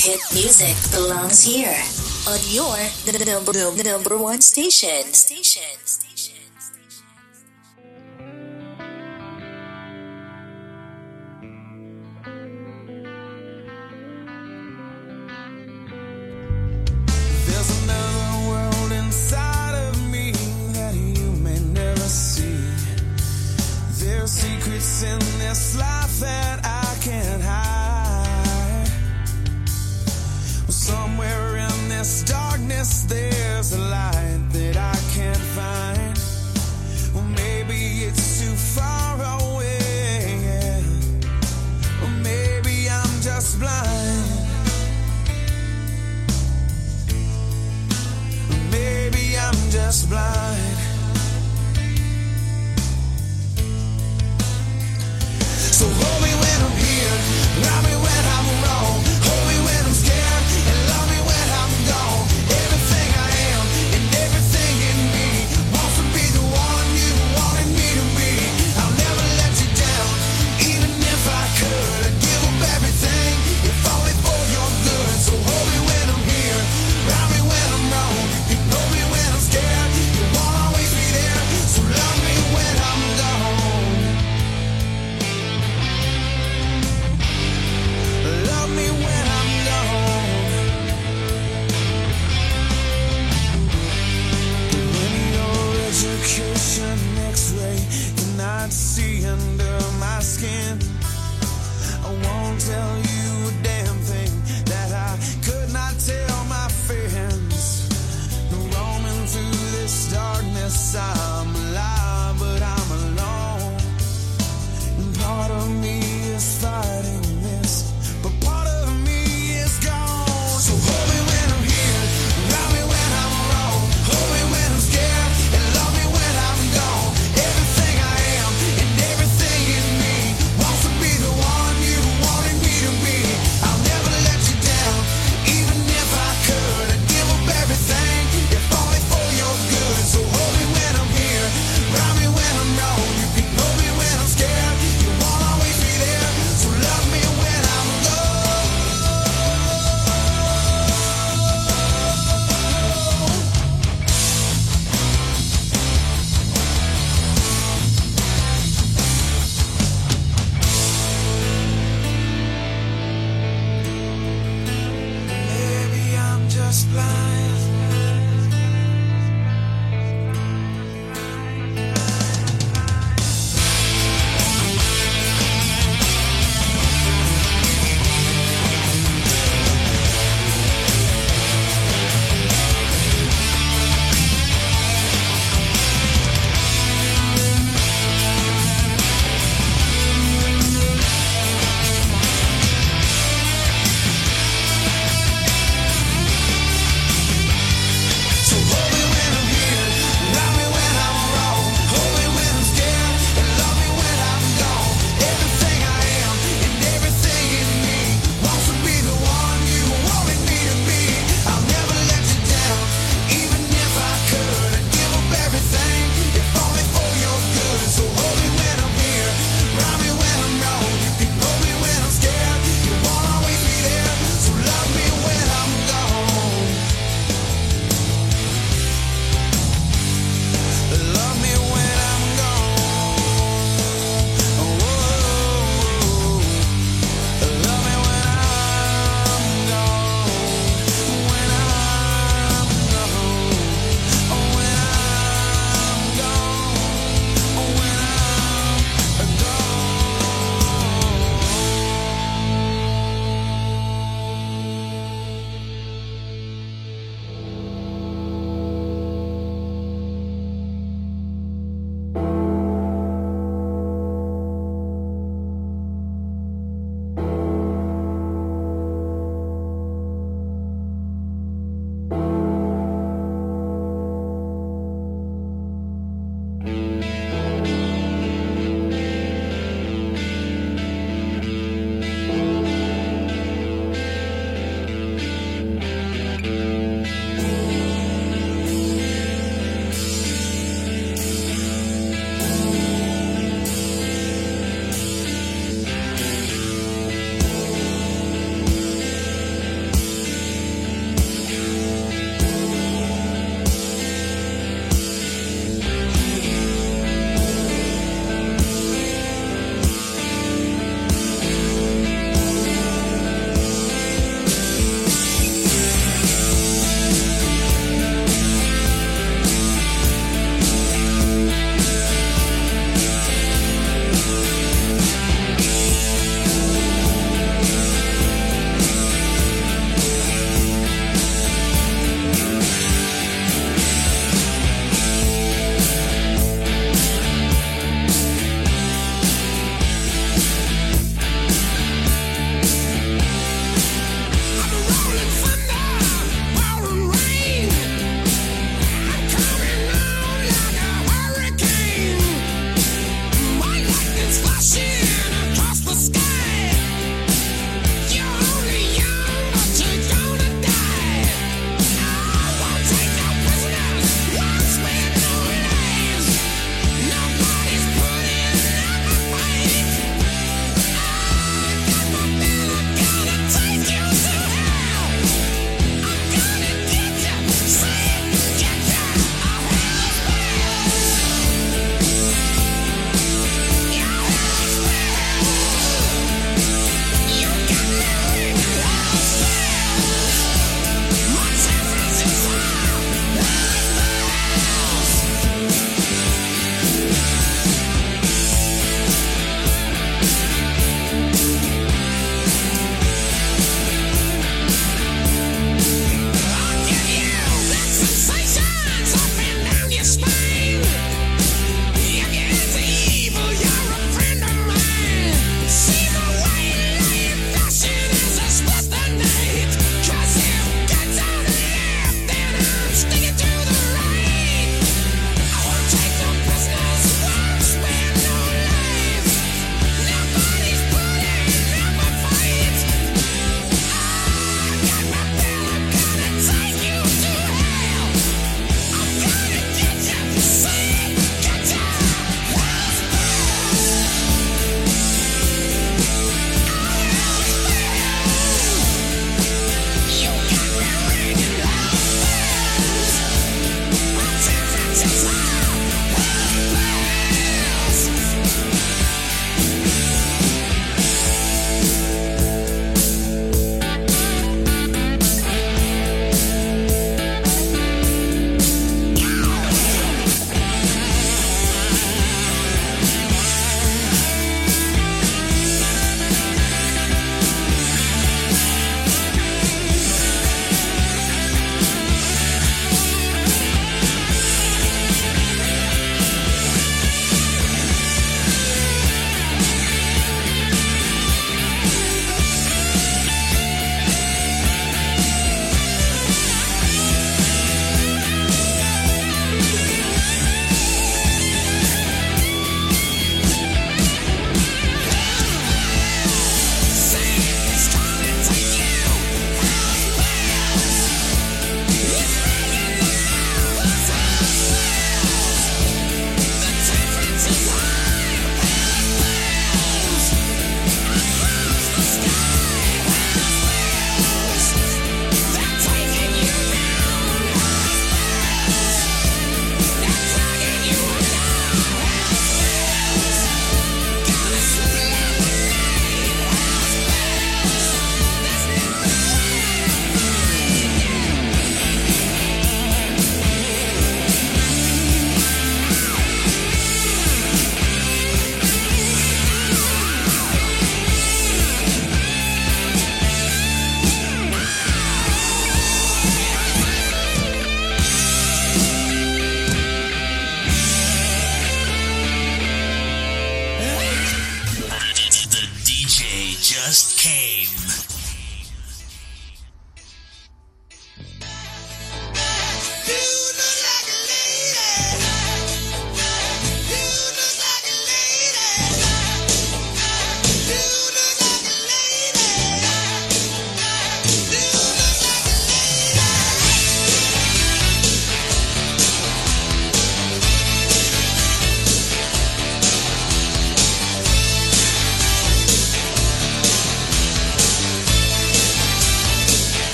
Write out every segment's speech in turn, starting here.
Hit music belongs here on your number, number one station. Station. Station.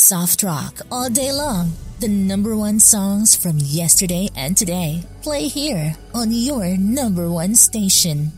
Soft rock all day long. The number one songs from yesterday and today. Play here on your number one station.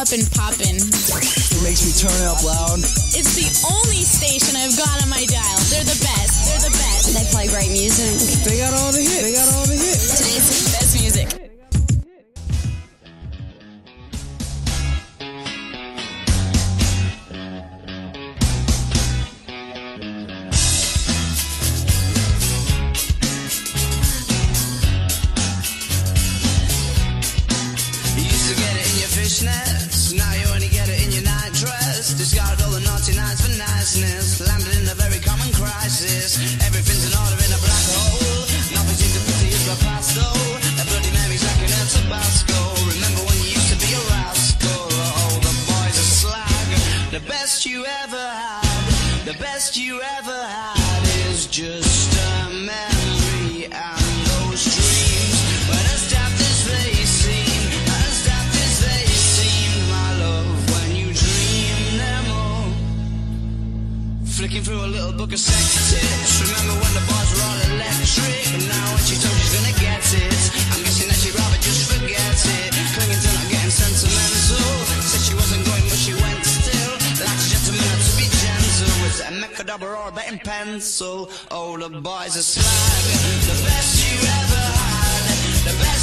up and popping. pencil. Oh, the boy's are slag. The best you ever had. The best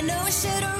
I know I should've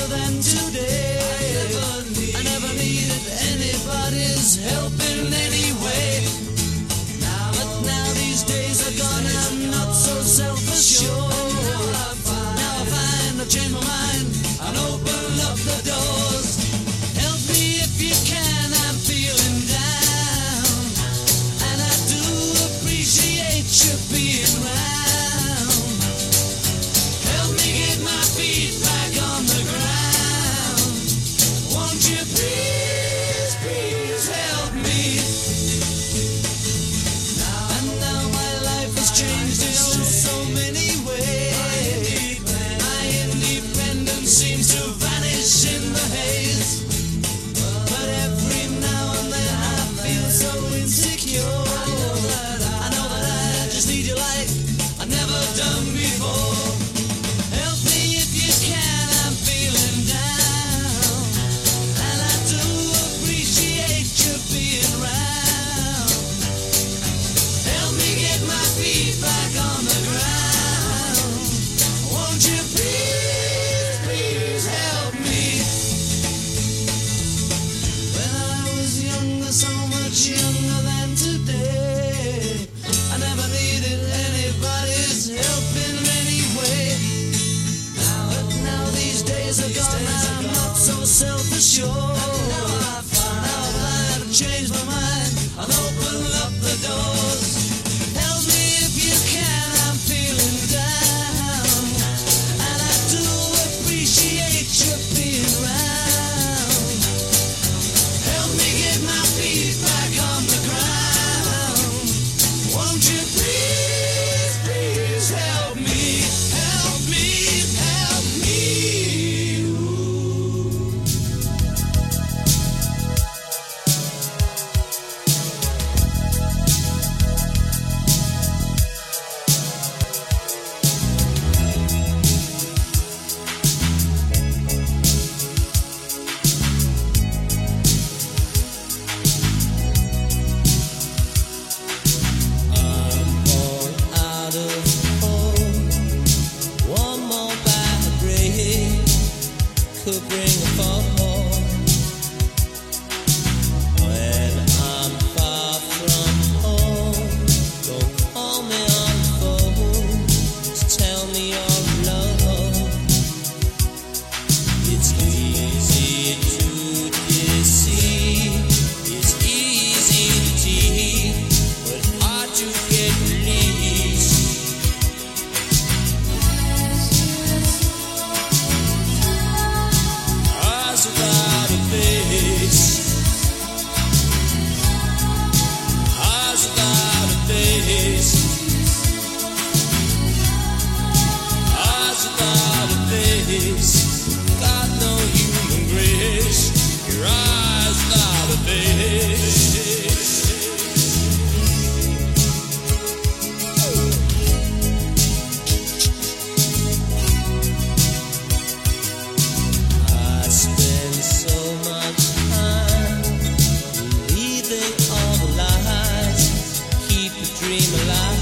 Dream alive.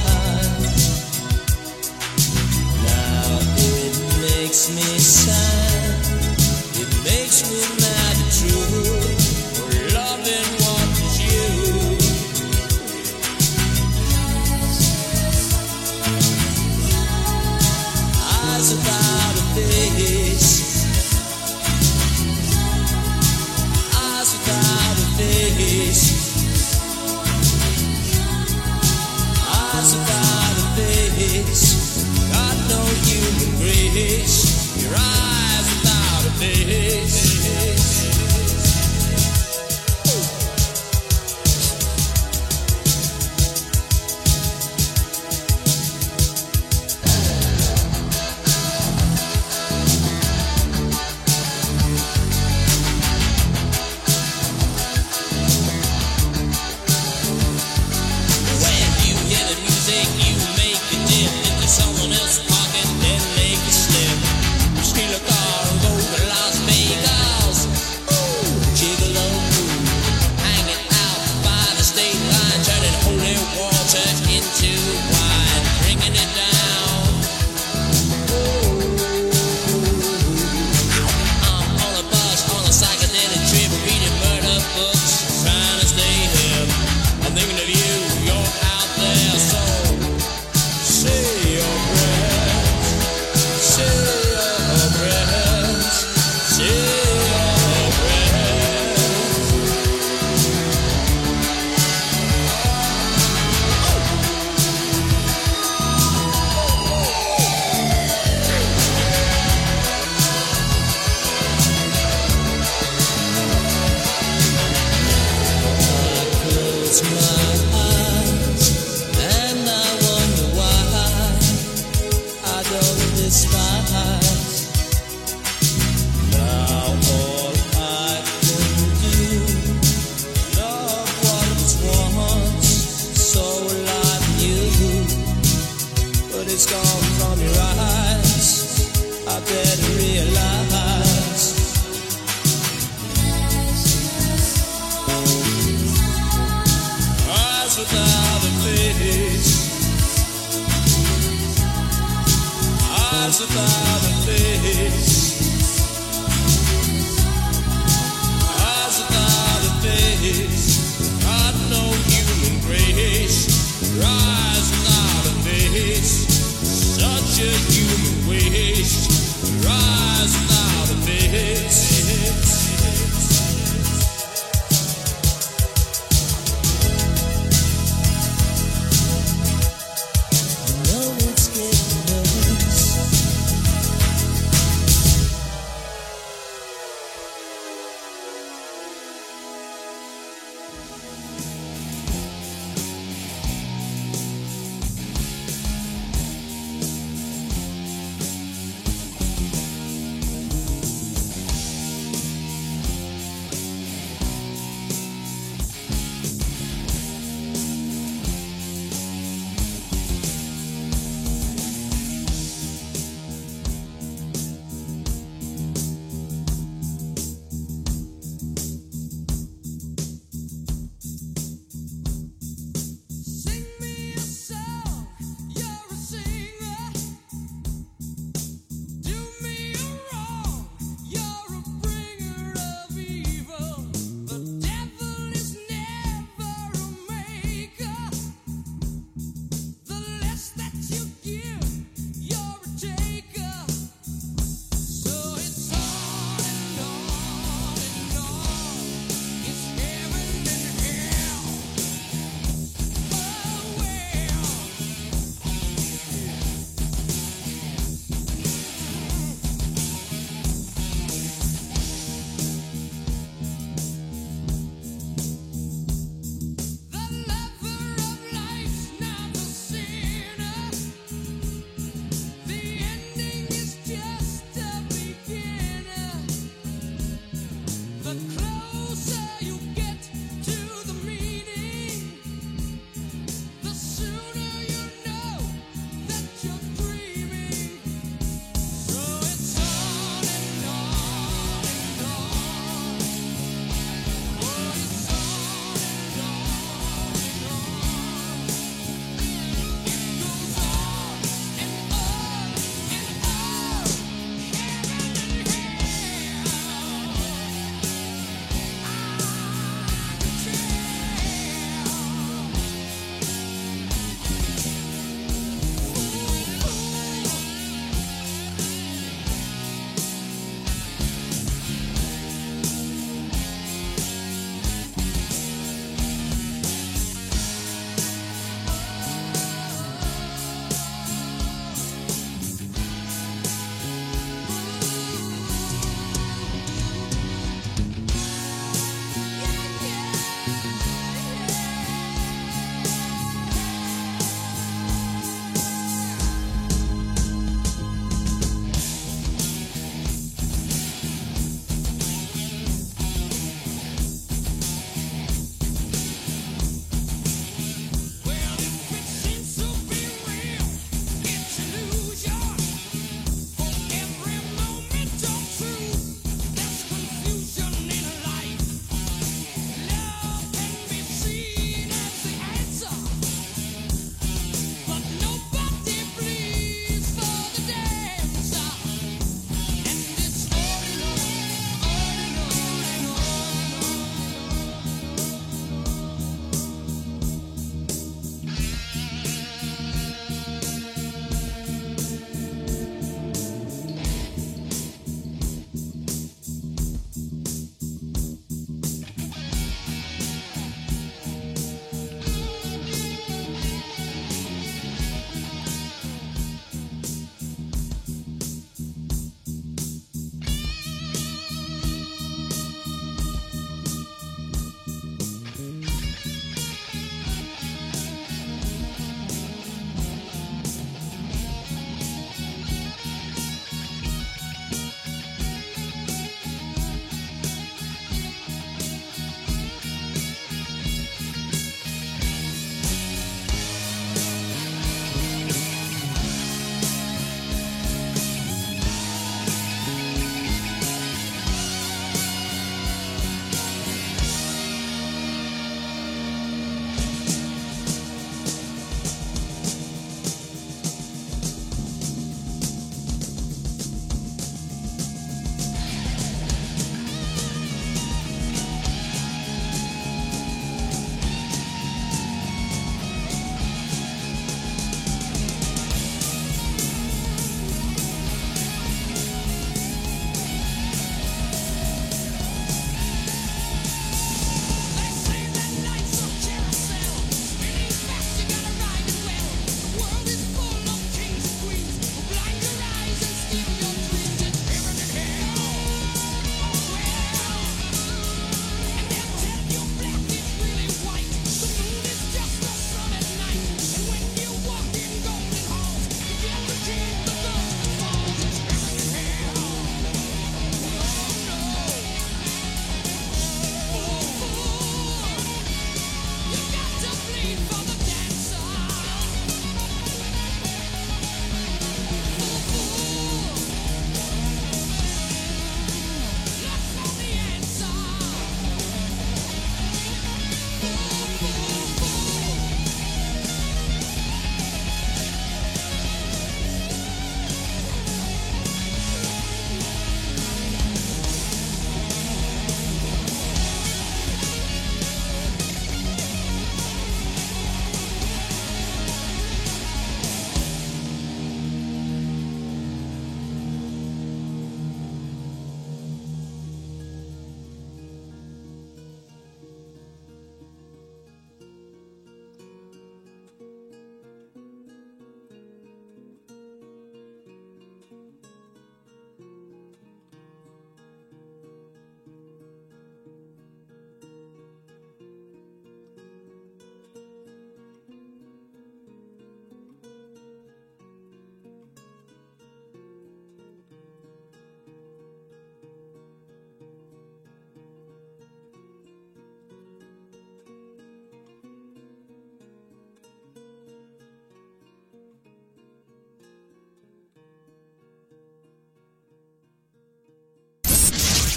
Now it makes me sad, it makes me mad.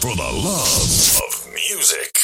For the love of music.